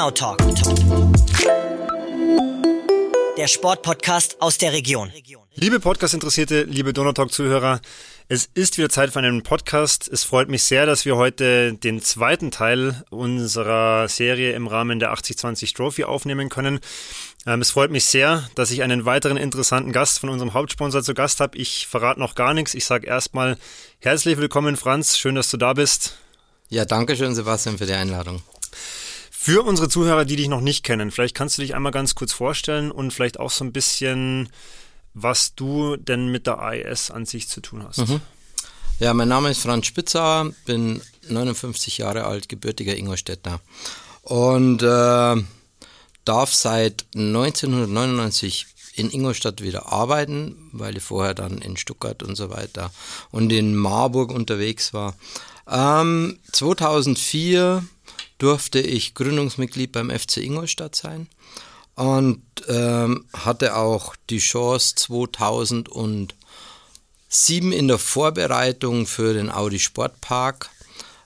Donau Talk. Der Sportpodcast aus der Region. Liebe Podcast-Interessierte, liebe Donautalk-Zuhörer, es ist wieder Zeit für einen Podcast. Es freut mich sehr, dass wir heute den zweiten Teil unserer Serie im Rahmen der 8020 Trophy aufnehmen können. Ähm, es freut mich sehr, dass ich einen weiteren interessanten Gast von unserem Hauptsponsor zu Gast habe. Ich verrate noch gar nichts. Ich sage erstmal herzlich willkommen, Franz. Schön, dass du da bist. Ja, danke schön, Sebastian, für die Einladung. Für unsere Zuhörer, die dich noch nicht kennen, vielleicht kannst du dich einmal ganz kurz vorstellen und vielleicht auch so ein bisschen was du denn mit der AES an sich zu tun hast. Mhm. Ja, mein Name ist Franz Spitzer, bin 59 Jahre alt, gebürtiger Ingolstädter und äh, darf seit 1999 in Ingolstadt wieder arbeiten, weil ich vorher dann in Stuttgart und so weiter und in Marburg unterwegs war. Ähm, 2004 durfte ich Gründungsmitglied beim FC Ingolstadt sein und ähm, hatte auch die Chance 2007 in der Vorbereitung für den Audi Sportpark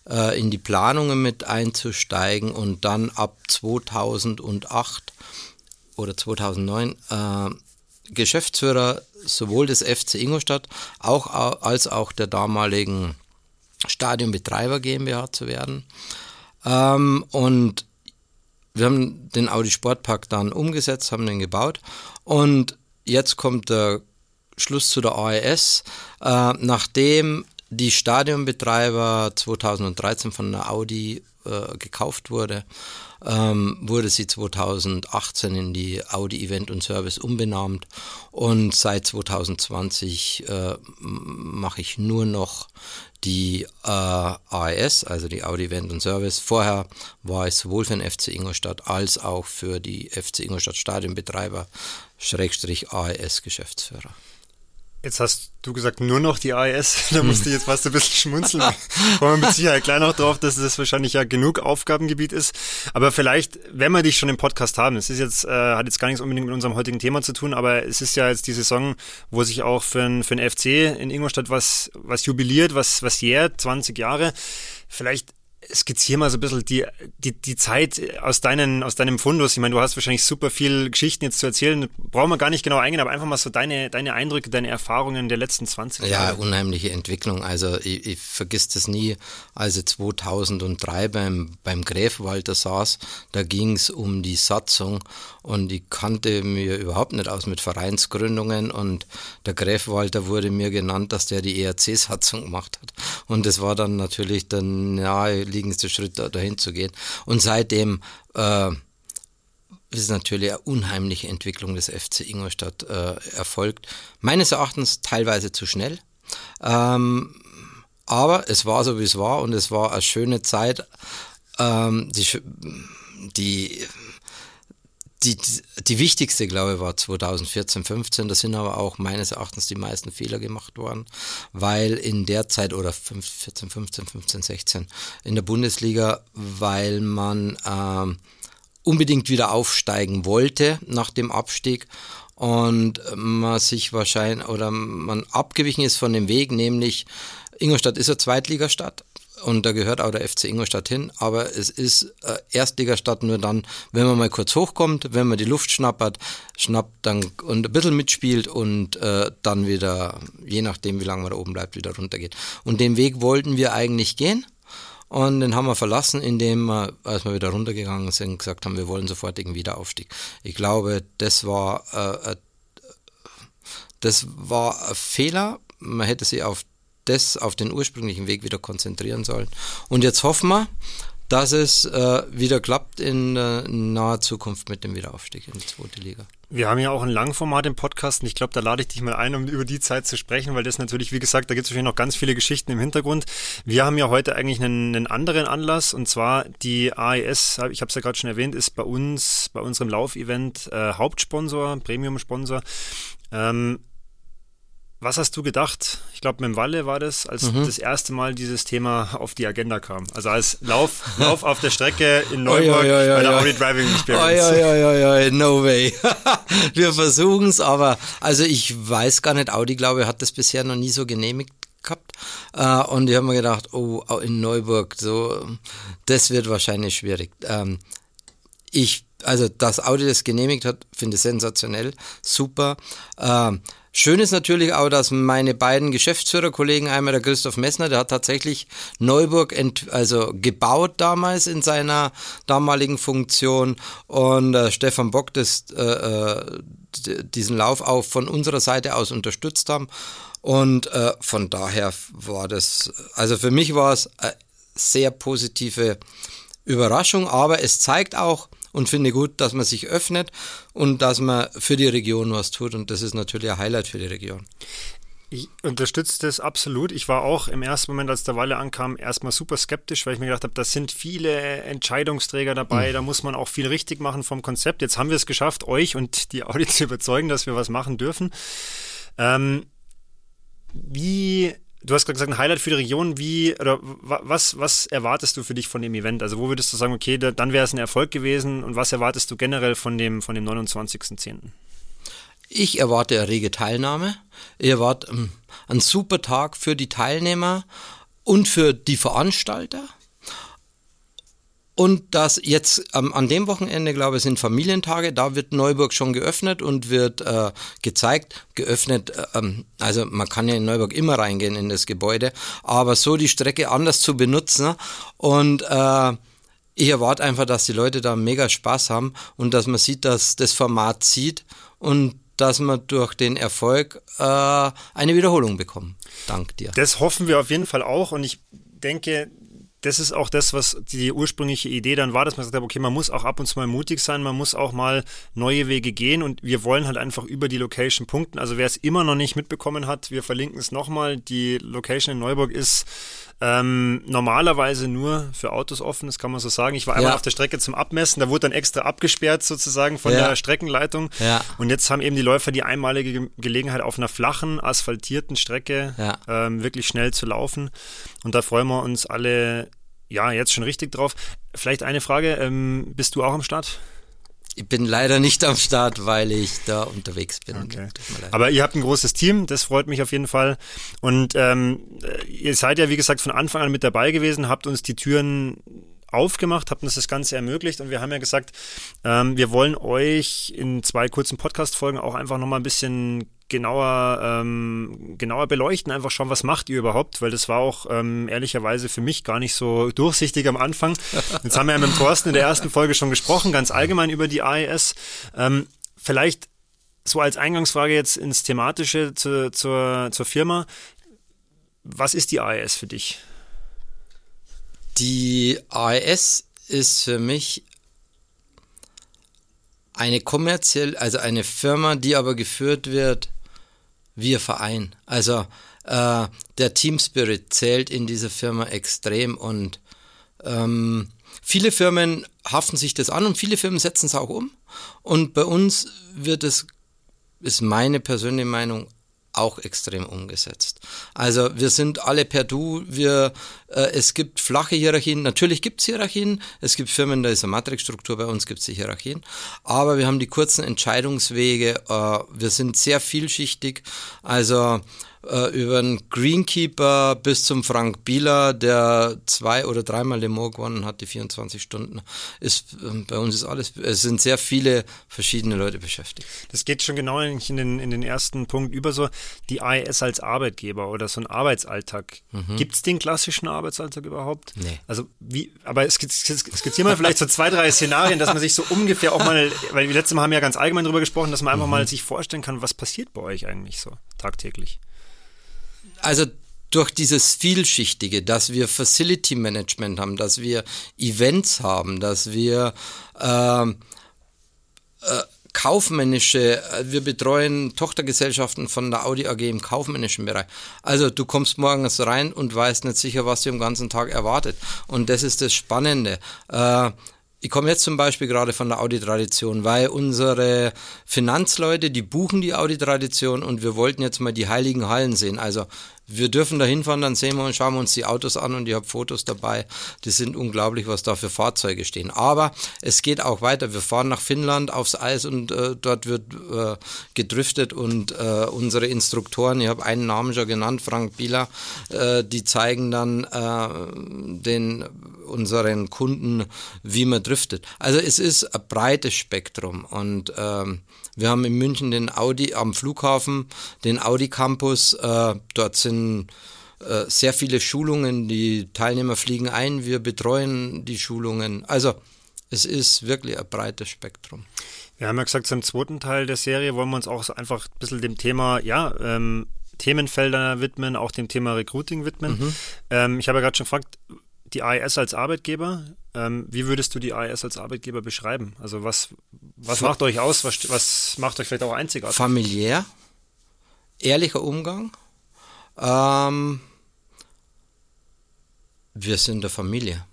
äh, in die Planungen mit einzusteigen und dann ab 2008 oder 2009 äh, Geschäftsführer sowohl des FC Ingolstadt auch, als auch der damaligen Stadionbetreiber GmbH zu werden. Ähm, und wir haben den Audi Sportpark dann umgesetzt, haben den gebaut und jetzt kommt der Schluss zu der AES. Äh, nachdem die Stadionbetreiber 2013 von der Audi äh, gekauft wurde, ähm, wurde sie 2018 in die Audi Event und Service umbenannt und seit 2020 äh, mache ich nur noch die äh, AES, also die Audi Event und Service. Vorher war ich sowohl für den FC Ingolstadt als auch für die FC Ingolstadt Stadionbetreiber, Schrägstrich AES Geschäftsführer. Jetzt hast du gesagt, nur noch die AES. Da musste ich jetzt fast ein bisschen schmunzeln. Kommen wir mit Sicherheit gleich noch drauf, dass das wahrscheinlich ja genug Aufgabengebiet ist. Aber vielleicht, wenn wir dich schon im Podcast haben, es ist jetzt, äh, hat jetzt gar nichts unbedingt mit unserem heutigen Thema zu tun, aber es ist ja jetzt die Saison, wo sich auch für ein, für FC in Ingolstadt was, was jubiliert, was, was jährt, 20 Jahre. Vielleicht skizziere mal so ein bisschen die, die, die Zeit aus, deinen, aus deinem Fundus. Ich meine, du hast wahrscheinlich super viel Geschichten jetzt zu erzählen. Brauchen wir gar nicht genau eingehen, aber einfach mal so deine, deine Eindrücke, deine Erfahrungen der letzten 20 Jahre. Ja, unheimliche Entwicklung. Also ich, ich vergiss das nie, als ich 2003 beim, beim Gräfwalter saß, da ging es um die Satzung und ich kannte mir überhaupt nicht aus mit Vereinsgründungen und der Gräfwalter wurde mir genannt, dass der die ERC-Satzung gemacht hat. Und das war dann natürlich der naheliegendste Schritt, da, dahin zu gehen. Und seitdem äh, ist natürlich eine unheimliche Entwicklung des FC Ingolstadt äh, erfolgt. Meines Erachtens teilweise zu schnell. Ähm, aber es war so, wie es war und es war eine schöne Zeit. Ähm, die, die die, die wichtigste, glaube ich, war 2014, 15. Da sind aber auch meines Erachtens die meisten Fehler gemacht worden, weil in der Zeit oder 14, 15, 15, 16 in der Bundesliga, weil man ähm, unbedingt wieder aufsteigen wollte nach dem Abstieg und man sich wahrscheinlich oder man abgewichen ist von dem Weg, nämlich Ingolstadt ist eine Zweitligastadt und da gehört auch der FC Ingolstadt hin, aber es ist äh, Erstligastadt nur dann, wenn man mal kurz hochkommt, wenn man die Luft schnappert, schnappt dann und ein bisschen mitspielt und äh, dann wieder, je nachdem wie lange man da oben bleibt, wieder runtergeht. Und den Weg wollten wir eigentlich gehen. Und den haben wir verlassen, indem wir, als wir wieder runtergegangen sind, gesagt haben, wir wollen sofortigen Wiederaufstieg. Ich glaube, das war, äh, äh das war ein Fehler. Man hätte sich auf das auf den ursprünglichen Weg wieder konzentrieren sollen. Und jetzt hoffen wir, dass es äh, wieder klappt in äh, naher Zukunft mit dem Wiederaufstieg in die zweite Liga. Wir haben ja auch ein Langformat im Podcast und ich glaube, da lade ich dich mal ein, um über die Zeit zu sprechen, weil das natürlich, wie gesagt, da gibt es wahrscheinlich noch ganz viele Geschichten im Hintergrund. Wir haben ja heute eigentlich einen, einen anderen Anlass und zwar die AES, ich habe es ja gerade schon erwähnt, ist bei uns, bei unserem Laufevent äh, Hauptsponsor, Premium-Sponsor. Ähm, was hast du gedacht? Ich glaube, mit dem Walle war das, als mhm. das erste Mal dieses Thema auf die Agenda kam. Also als Lauf, Lauf auf der Strecke in Neuburg oh, ja, ja, ja, bei der Audi Driving Experience. Ja, ja, ja, ja, no way. Wir versuchen es, aber also ich weiß gar nicht, Audi, glaube ich, hat das bisher noch nie so genehmigt gehabt. Äh, und ich habe mir gedacht, oh, in Neuburg, so, das wird wahrscheinlich schwierig. Ähm, ich, also das Audi das genehmigt hat, finde ich sensationell, super. Schön ist natürlich auch, dass meine beiden Geschäftsführerkollegen, einmal der Christoph Messner, der hat tatsächlich Neuburg also gebaut damals in seiner damaligen Funktion und äh, Stefan Bock das, äh, äh diesen Lauf auch von unserer Seite aus unterstützt haben. Und äh, von daher war das, also für mich war es eine sehr positive Überraschung, aber es zeigt auch, und finde gut, dass man sich öffnet und dass man für die Region was tut. Und das ist natürlich ein Highlight für die Region. Ich unterstütze das absolut. Ich war auch im ersten Moment, als der Walle ankam, erstmal super skeptisch, weil ich mir gedacht habe, da sind viele Entscheidungsträger dabei, mhm. da muss man auch viel richtig machen vom Konzept. Jetzt haben wir es geschafft, euch und die Audi zu überzeugen, dass wir was machen dürfen. Ähm, wie du hast gerade gesagt, ein Highlight für die Region. Wie oder was, was erwartest du für dich von dem Event? Also wo würdest du sagen, okay, da, dann wäre es ein Erfolg gewesen und was erwartest du generell von dem, von dem 29.10.? Ich erwarte eine rege Teilnahme. Ich erwarte ähm, einen super Tag für die Teilnehmer und für die Veranstalter. Und das jetzt ähm, an dem Wochenende, glaube ich, sind Familientage. Da wird Neuburg schon geöffnet und wird äh, gezeigt. Geöffnet, äh, ähm, also man kann ja in Neuburg immer reingehen in das Gebäude, aber so die Strecke anders zu benutzen. Und äh, ich erwarte einfach, dass die Leute da mega Spaß haben und dass man sieht, dass das Format zieht und dass man durch den Erfolg äh, eine Wiederholung bekommt. Dank dir. Das hoffen wir auf jeden Fall auch und ich denke, das ist auch das, was die ursprüngliche Idee dann war, dass man gesagt hat, okay, man muss auch ab und zu mal mutig sein, man muss auch mal neue Wege gehen und wir wollen halt einfach über die Location punkten. Also wer es immer noch nicht mitbekommen hat, wir verlinken es nochmal. Die Location in Neuburg ist ähm, normalerweise nur für Autos offen, das kann man so sagen. Ich war einmal ja. auf der Strecke zum Abmessen, da wurde dann extra abgesperrt sozusagen von ja. der Streckenleitung. Ja. Und jetzt haben eben die Läufer die einmalige Gelegenheit, auf einer flachen, asphaltierten Strecke ähm, wirklich schnell zu laufen. Und da freuen wir uns alle, ja, jetzt schon richtig drauf. Vielleicht eine Frage, ähm, bist du auch am Start? Ich bin leider nicht am Start, weil ich da unterwegs bin. Okay. Aber ihr habt ein großes Team, das freut mich auf jeden Fall. Und ähm, ihr seid ja, wie gesagt, von Anfang an mit dabei gewesen, habt uns die Türen aufgemacht, habt uns das Ganze ermöglicht und wir haben ja gesagt, ähm, wir wollen euch in zwei kurzen Podcast-Folgen auch einfach nochmal ein bisschen genauer, ähm, genauer beleuchten, einfach schauen, was macht ihr überhaupt, weil das war auch ähm, ehrlicherweise für mich gar nicht so durchsichtig am Anfang. Jetzt haben wir ja mit Thorsten in der ersten Folge schon gesprochen, ganz allgemein über die AES. Ähm, vielleicht so als Eingangsfrage jetzt ins Thematische zu, zur, zur Firma. Was ist die AES für dich? Die AES ist für mich eine kommerziell, also eine Firma, die aber geführt wird wir Verein. Also äh, der Team Spirit zählt in dieser Firma extrem und ähm, viele Firmen haften sich das an und viele Firmen setzen es auch um. Und bei uns wird es, ist meine persönliche Meinung, auch extrem umgesetzt. Also wir sind alle per Du, wir, äh, es gibt flache Hierarchien, natürlich gibt es Hierarchien, es gibt Firmen, da ist eine Matrixstruktur, bei uns gibt es die Hierarchien, aber wir haben die kurzen Entscheidungswege, äh, wir sind sehr vielschichtig, also äh, über einen Greenkeeper bis zum Frank Bieler, der zwei oder dreimal Le Mans gewonnen hat, die 24 Stunden. Ist, äh, bei uns ist alles, es sind sehr viele verschiedene Leute beschäftigt. Das geht schon genau in den, in den ersten Punkt über so die AES als Arbeitgeber oder so ein Arbeitsalltag. Mhm. Gibt es den klassischen Arbeitsalltag überhaupt? Nee. Also wie, aber skizzieren wir vielleicht so zwei, drei Szenarien, dass man sich so ungefähr auch mal, weil wir letztes Mal haben ja ganz allgemein darüber gesprochen, dass man einfach mhm. mal sich vorstellen kann, was passiert bei euch eigentlich so tagtäglich also durch dieses Vielschichtige, dass wir Facility Management haben, dass wir Events haben, dass wir äh, äh, kaufmännische, äh, wir betreuen Tochtergesellschaften von der Audi AG im kaufmännischen Bereich. Also du kommst morgens rein und weißt nicht sicher, was dir am ganzen Tag erwartet. Und das ist das Spannende. Äh, ich komme jetzt zum Beispiel gerade von der Audi-Tradition, weil unsere Finanzleute, die buchen die Audi-Tradition und wir wollten jetzt mal die heiligen Hallen sehen. Also wir dürfen da hinfahren, dann sehen wir und schauen wir uns die Autos an und ich habe Fotos dabei. Die sind unglaublich, was da für Fahrzeuge stehen. Aber es geht auch weiter. Wir fahren nach Finnland aufs Eis und äh, dort wird äh, gedriftet und äh, unsere Instruktoren, ich habe einen Namen schon genannt, Frank Bieler, äh, die zeigen dann äh, den unseren Kunden, wie man driftet. Also es ist ein breites Spektrum und ähm, wir haben in München den Audi am Flughafen, den Audi Campus. Äh, dort sind äh, sehr viele Schulungen. Die Teilnehmer fliegen ein, wir betreuen die Schulungen. Also es ist wirklich ein breites Spektrum. Wir haben ja gesagt, zum zweiten Teil der Serie wollen wir uns auch einfach ein bisschen dem Thema, ja, ähm, Themenfelder widmen, auch dem Thema Recruiting widmen. Mhm. Ähm, ich habe ja gerade schon gefragt, die AES als Arbeitgeber, ähm, wie würdest du die AES als Arbeitgeber beschreiben? Also was, was macht euch aus? Was, was macht euch vielleicht auch einzigartig? Familiär, ehrlicher Umgang. Ähm, wir sind der Familie.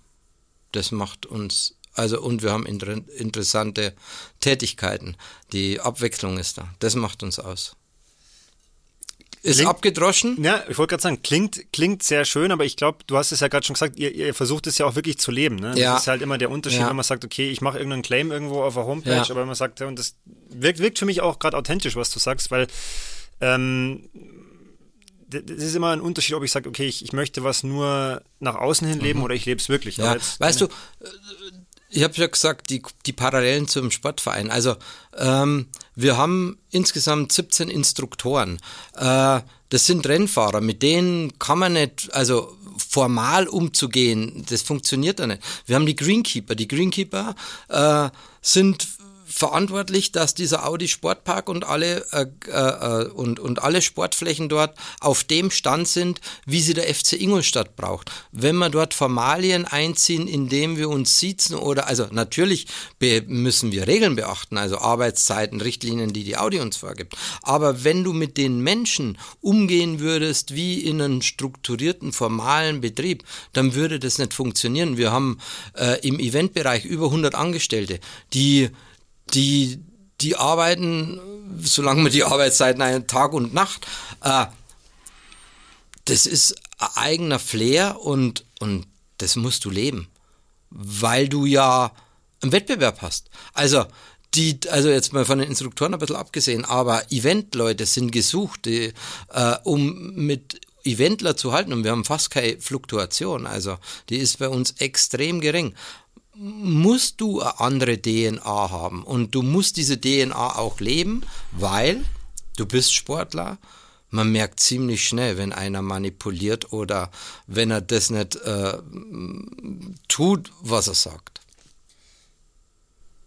Das macht uns, also und wir haben inter interessante Tätigkeiten. Die Abwechslung ist da. Das macht uns aus. Ist klingt, abgedroschen? Ja, ich wollte gerade sagen, klingt, klingt sehr schön, aber ich glaube, du hast es ja gerade schon gesagt, ihr, ihr, versucht es ja auch wirklich zu leben. Ne? Ja. Das ist halt immer der Unterschied, ja. wenn man sagt, okay, ich mache irgendeinen Claim irgendwo auf der Homepage, ja. aber man sagt, ja, und das wirkt, wirkt für mich auch gerade authentisch, was du sagst, weil ähm, das ist immer ein Unterschied, ob ich sage, okay, ich, ich möchte was nur nach außen hin leben mhm. oder ich lebe es wirklich. Ja. weißt du, ich habe ja gesagt, die, die Parallelen zum Sportverein. Also ähm, wir haben insgesamt 17 Instruktoren. Äh, das sind Rennfahrer, mit denen kann man nicht, also formal umzugehen, das funktioniert da nicht. Wir haben die Greenkeeper. Die Greenkeeper äh, sind verantwortlich, dass dieser Audi Sportpark und alle äh, äh, und, und alle Sportflächen dort auf dem Stand sind, wie sie der FC Ingolstadt braucht. Wenn wir dort Formalien einziehen, indem wir uns sitzen oder also natürlich müssen wir Regeln beachten, also Arbeitszeiten, Richtlinien, die die Audi uns vorgibt. Aber wenn du mit den Menschen umgehen würdest wie in einem strukturierten formalen Betrieb, dann würde das nicht funktionieren. Wir haben äh, im Eventbereich über 100 Angestellte, die die, die arbeiten, solange man die Arbeitszeiten einen Tag und Nacht. Äh, das ist ein eigener Flair und, und das musst du leben, weil du ja einen Wettbewerb hast. Also, die, also jetzt mal von den Instruktoren ein bisschen abgesehen, aber Eventleute sind gesucht, die, äh, um mit Eventler zu halten und wir haben fast keine Fluktuation, also die ist bei uns extrem gering musst du eine andere DNA haben und du musst diese DNA auch leben, weil du bist Sportler. Man merkt ziemlich schnell, wenn einer manipuliert oder wenn er das nicht äh, tut, was er sagt.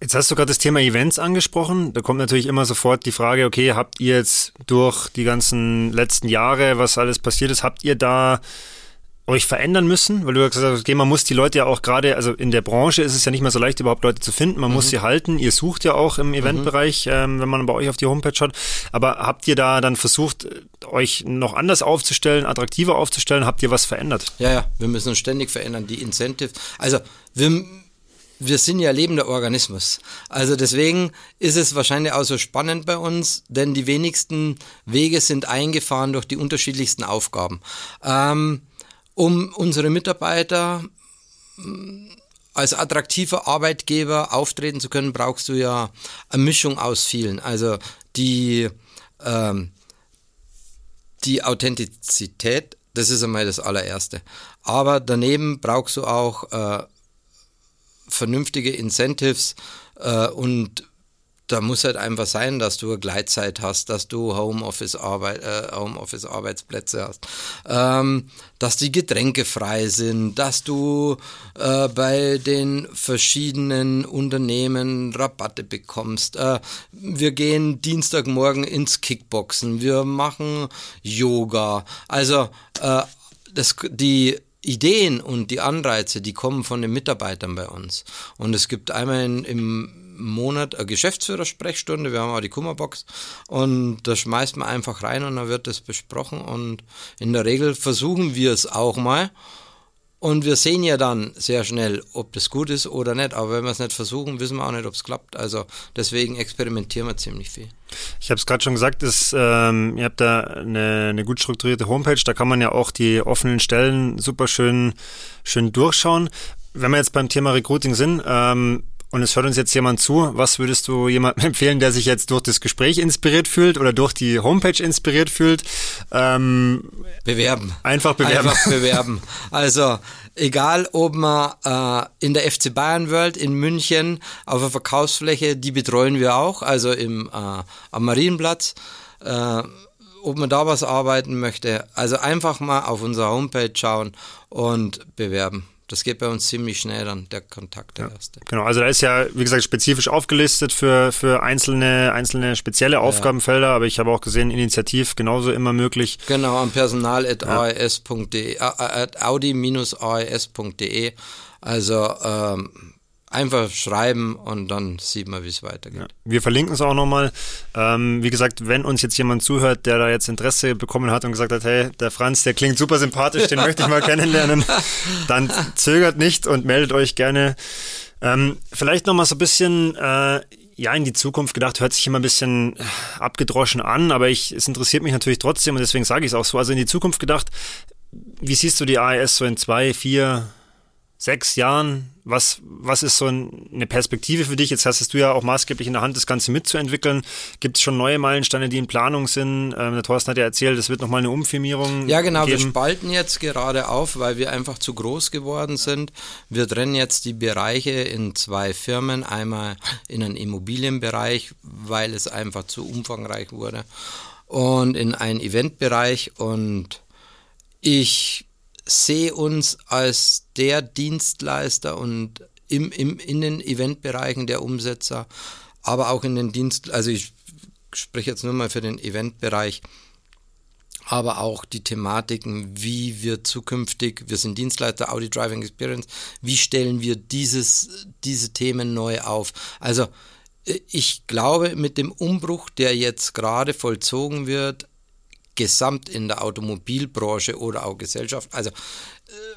Jetzt hast du gerade das Thema Events angesprochen. Da kommt natürlich immer sofort die Frage, okay, habt ihr jetzt durch die ganzen letzten Jahre, was alles passiert ist, habt ihr da euch verändern müssen? Weil du gesagt hast, okay, man muss die Leute ja auch gerade, also in der Branche ist es ja nicht mehr so leicht, überhaupt Leute zu finden. Man mhm. muss sie halten. Ihr sucht ja auch im Eventbereich, mhm. ähm, wenn man bei euch auf die Homepage schaut. Aber habt ihr da dann versucht, euch noch anders aufzustellen, attraktiver aufzustellen? Habt ihr was verändert? Ja, ja, wir müssen uns ständig verändern. Die Incentive, also wir wir sind ja lebender Organismus. Also deswegen ist es wahrscheinlich auch so spannend bei uns, denn die wenigsten Wege sind eingefahren durch die unterschiedlichsten Aufgaben. Ähm, um unsere Mitarbeiter mm, als attraktiver Arbeitgeber auftreten zu können, brauchst du ja eine Mischung aus vielen. Also die, ähm, die Authentizität, das ist einmal das allererste. Aber daneben brauchst du auch äh, vernünftige Incentives äh, und da muss halt einfach sein, dass du Gleitzeit hast, dass du Homeoffice, Arbeit, äh, Homeoffice Arbeitsplätze hast, ähm, dass die Getränke frei sind, dass du äh, bei den verschiedenen Unternehmen Rabatte bekommst. Äh, wir gehen Dienstagmorgen ins Kickboxen, wir machen Yoga. Also äh, das, die Ideen und die Anreize, die kommen von den Mitarbeitern bei uns. Und es gibt einmal in, im Monat eine Geschäftsführersprechstunde, wir haben auch die Kummerbox und da schmeißt man einfach rein und dann wird das besprochen und in der Regel versuchen wir es auch mal und wir sehen ja dann sehr schnell, ob das gut ist oder nicht, aber wenn wir es nicht versuchen, wissen wir auch nicht, ob es klappt, also deswegen experimentieren wir ziemlich viel. Ich habe es gerade schon gesagt, ist, ähm, ihr habt da eine, eine gut strukturierte Homepage, da kann man ja auch die offenen Stellen super schön, schön durchschauen. Wenn wir jetzt beim Thema Recruiting sind, ähm, und es hört uns jetzt jemand zu, was würdest du jemandem empfehlen, der sich jetzt durch das Gespräch inspiriert fühlt oder durch die Homepage inspiriert fühlt? Ähm, bewerben. Einfach bewerben. Einfach bewerben. Also egal, ob man äh, in der FC Bayern World in München auf der Verkaufsfläche, die betreuen wir auch, also im, äh, am Marienplatz. Äh, ob man da was arbeiten möchte. Also einfach mal auf unserer Homepage schauen und bewerben. Das geht bei uns ziemlich schnell dann, der Kontakt der ja, erste. Genau, also da ist ja, wie gesagt, spezifisch aufgelistet für, für einzelne, einzelne spezielle Aufgabenfelder, ja. aber ich habe auch gesehen, Initiativ genauso immer möglich. Genau, am personal.aes.de, ja. audi-aes.de. Also ähm, einfach schreiben und dann sieht man, wie es weitergeht. Ja. Wir verlinken es auch nochmal. Ähm, wie gesagt, wenn uns jetzt jemand zuhört, der da jetzt Interesse bekommen hat und gesagt hat, hey, der Franz, der klingt super sympathisch, den möchte ich mal kennenlernen, dann zögert nicht und meldet euch gerne. Ähm, vielleicht nochmal so ein bisschen, äh, ja, in die Zukunft gedacht, hört sich immer ein bisschen abgedroschen an, aber ich, es interessiert mich natürlich trotzdem und deswegen sage ich es auch so. Also in die Zukunft gedacht, wie siehst du die AES so in zwei, vier, sechs Jahren? Was, was ist so eine Perspektive für dich? Jetzt hast du ja auch maßgeblich in der Hand, das Ganze mitzuentwickeln. Gibt es schon neue Meilensteine, die in Planung sind? Ähm, der Thorsten hat ja erzählt, es wird nochmal eine Umfirmierung Ja, genau. Geben. Wir spalten jetzt gerade auf, weil wir einfach zu groß geworden sind. Wir trennen jetzt die Bereiche in zwei Firmen. Einmal in einen Immobilienbereich, weil es einfach zu umfangreich wurde. Und in einen Eventbereich. Und ich sehe uns als der Dienstleister und im, im, in den Eventbereichen der Umsetzer, aber auch in den Dienst, also ich spreche jetzt nur mal für den Eventbereich, aber auch die Thematiken, wie wir zukünftig, wir sind Dienstleister Audi Driving Experience, wie stellen wir dieses, diese Themen neu auf? Also äh, ich glaube, mit dem Umbruch, der jetzt gerade vollzogen wird, gesamt in der Automobilbranche oder auch Gesellschaft. Also äh,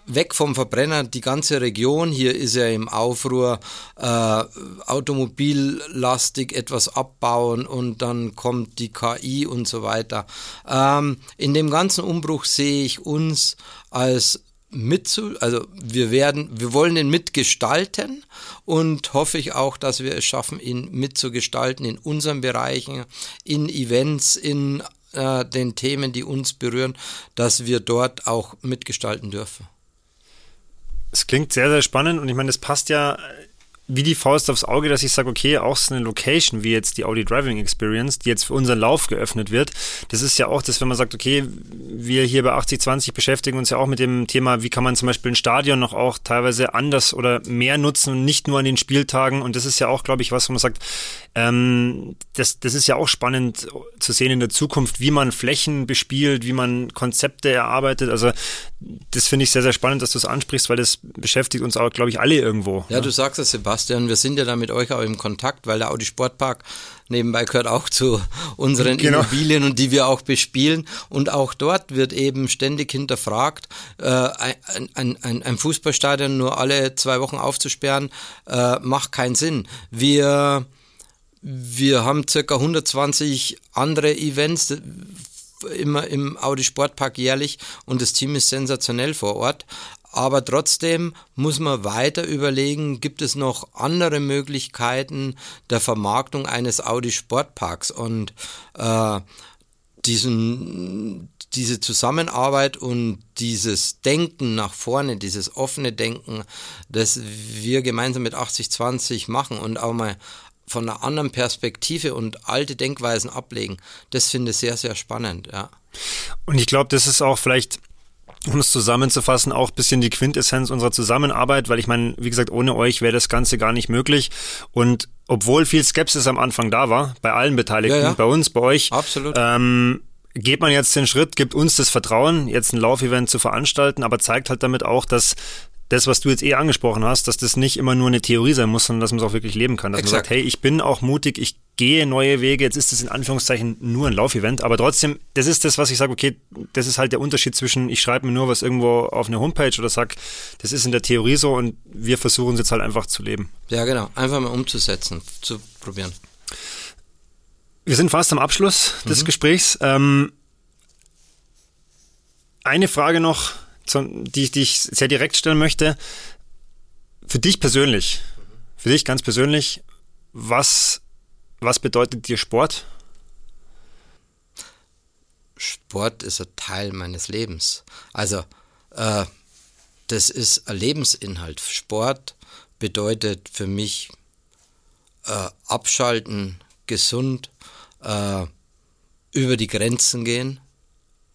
weg vom Verbrenner, die ganze Region hier ist ja im Aufruhr, äh, automobillastig etwas abbauen und dann kommt die KI und so weiter. Ähm, in dem ganzen Umbruch sehe ich uns als mitzu, also wir werden, wir wollen ihn mitgestalten und hoffe ich auch, dass wir es schaffen, ihn mitzugestalten in unseren Bereichen, in Events, in äh, den Themen, die uns berühren, dass wir dort auch mitgestalten dürfen. Es klingt sehr, sehr spannend und ich meine, es passt ja wie die Faust aufs Auge, dass ich sage, okay, auch so eine Location wie jetzt die Audi Driving Experience, die jetzt für unseren Lauf geöffnet wird, das ist ja auch das, wenn man sagt, okay, wir hier bei 8020 beschäftigen uns ja auch mit dem Thema, wie kann man zum Beispiel ein Stadion noch auch teilweise anders oder mehr nutzen und nicht nur an den Spieltagen. Und das ist ja auch, glaube ich, was, wo man sagt, ähm, das, das ist ja auch spannend zu sehen in der Zukunft, wie man Flächen bespielt, wie man Konzepte erarbeitet. Also das finde ich sehr, sehr spannend, dass du es ansprichst, weil das beschäftigt uns auch, glaube ich, alle irgendwo. Ja, ja, du sagst es, Sebastian. Sebastian. Wir sind ja da mit euch auch im Kontakt, weil der Audi Sportpark nebenbei gehört auch zu unseren genau. Immobilien und die wir auch bespielen. Und auch dort wird eben ständig hinterfragt, äh, ein, ein, ein, ein, Fußballstadion nur alle zwei Wochen aufzusperren, äh, macht keinen Sinn. Wir, wir haben circa 120 andere Events immer im Audi Sportpark jährlich und das Team ist sensationell vor Ort. Aber trotzdem muss man weiter überlegen, gibt es noch andere Möglichkeiten der Vermarktung eines Audi Sportparks und äh, diesen, diese Zusammenarbeit und dieses Denken nach vorne, dieses offene Denken, das wir gemeinsam mit 8020 machen und auch mal von einer anderen Perspektive und alte Denkweisen ablegen, das finde ich sehr, sehr spannend, ja. Und ich glaube, das ist auch vielleicht um es zusammenzufassen, auch ein bisschen die Quintessenz unserer Zusammenarbeit, weil ich meine, wie gesagt, ohne euch wäre das Ganze gar nicht möglich. Und obwohl viel Skepsis am Anfang da war, bei allen Beteiligten, ja, ja. bei uns, bei euch, Absolut. Ähm, geht man jetzt den Schritt, gibt uns das Vertrauen, jetzt ein Laufevent zu veranstalten, aber zeigt halt damit auch, dass das, was du jetzt eh angesprochen hast, dass das nicht immer nur eine Theorie sein muss, sondern dass man es auch wirklich leben kann. Dass Exakt. man sagt, hey, ich bin auch mutig, ich gehe neue Wege. Jetzt ist es in Anführungszeichen nur ein Laufevent, aber trotzdem, das ist das, was ich sage, okay, das ist halt der Unterschied zwischen, ich schreibe mir nur was irgendwo auf eine Homepage oder sag, das ist in der Theorie so und wir versuchen es jetzt halt einfach zu leben. Ja, genau. Einfach mal umzusetzen, zu probieren. Wir sind fast am Abschluss des mhm. Gesprächs. Ähm, eine Frage noch die, die ich sehr direkt stellen möchte. Für dich persönlich, Für dich ganz persönlich, was, was bedeutet dir Sport? Sport ist ein Teil meines Lebens. Also, äh, das ist ein Lebensinhalt. Sport bedeutet für mich äh, abschalten, gesund, äh, über die Grenzen gehen.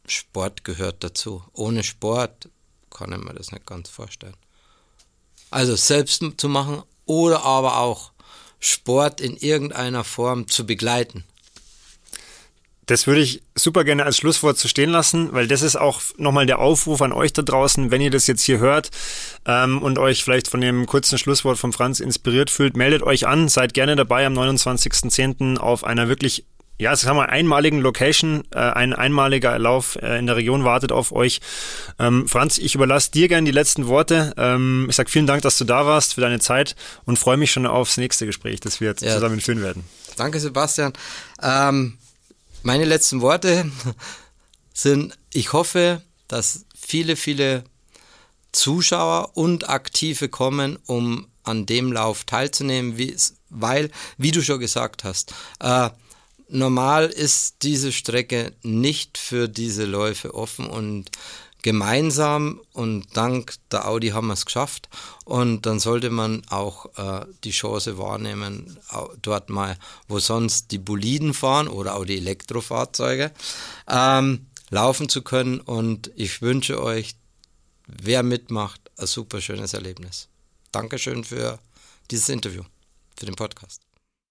Sport gehört dazu. Ohne Sport kann ich mir das nicht ganz vorstellen. Also selbst zu machen oder aber auch Sport in irgendeiner Form zu begleiten. Das würde ich super gerne als Schlusswort zu stehen lassen, weil das ist auch nochmal der Aufruf an euch da draußen, wenn ihr das jetzt hier hört ähm, und euch vielleicht von dem kurzen Schlusswort von Franz inspiriert fühlt, meldet euch an, seid gerne dabei am 29.10. auf einer wirklich ja, sagen wir einmaligen Location, äh, ein einmaliger Lauf äh, in der Region wartet auf euch. Ähm, Franz, ich überlasse dir gerne die letzten Worte. Ähm, ich sage vielen Dank, dass du da warst für deine Zeit und freue mich schon aufs nächste Gespräch, das wir jetzt ja. zusammen führen werden. Danke, Sebastian. Ähm, meine letzten Worte sind, ich hoffe, dass viele, viele Zuschauer und Aktive kommen, um an dem Lauf teilzunehmen, weil, wie du schon gesagt hast, äh, normal ist diese Strecke nicht für diese Läufe offen und gemeinsam und dank der Audi haben wir es geschafft und dann sollte man auch äh, die Chance wahrnehmen, dort mal, wo sonst die Boliden fahren oder auch die Elektrofahrzeuge, ähm, laufen zu können und ich wünsche euch, wer mitmacht, ein super schönes Erlebnis. Dankeschön für dieses Interview, für den Podcast.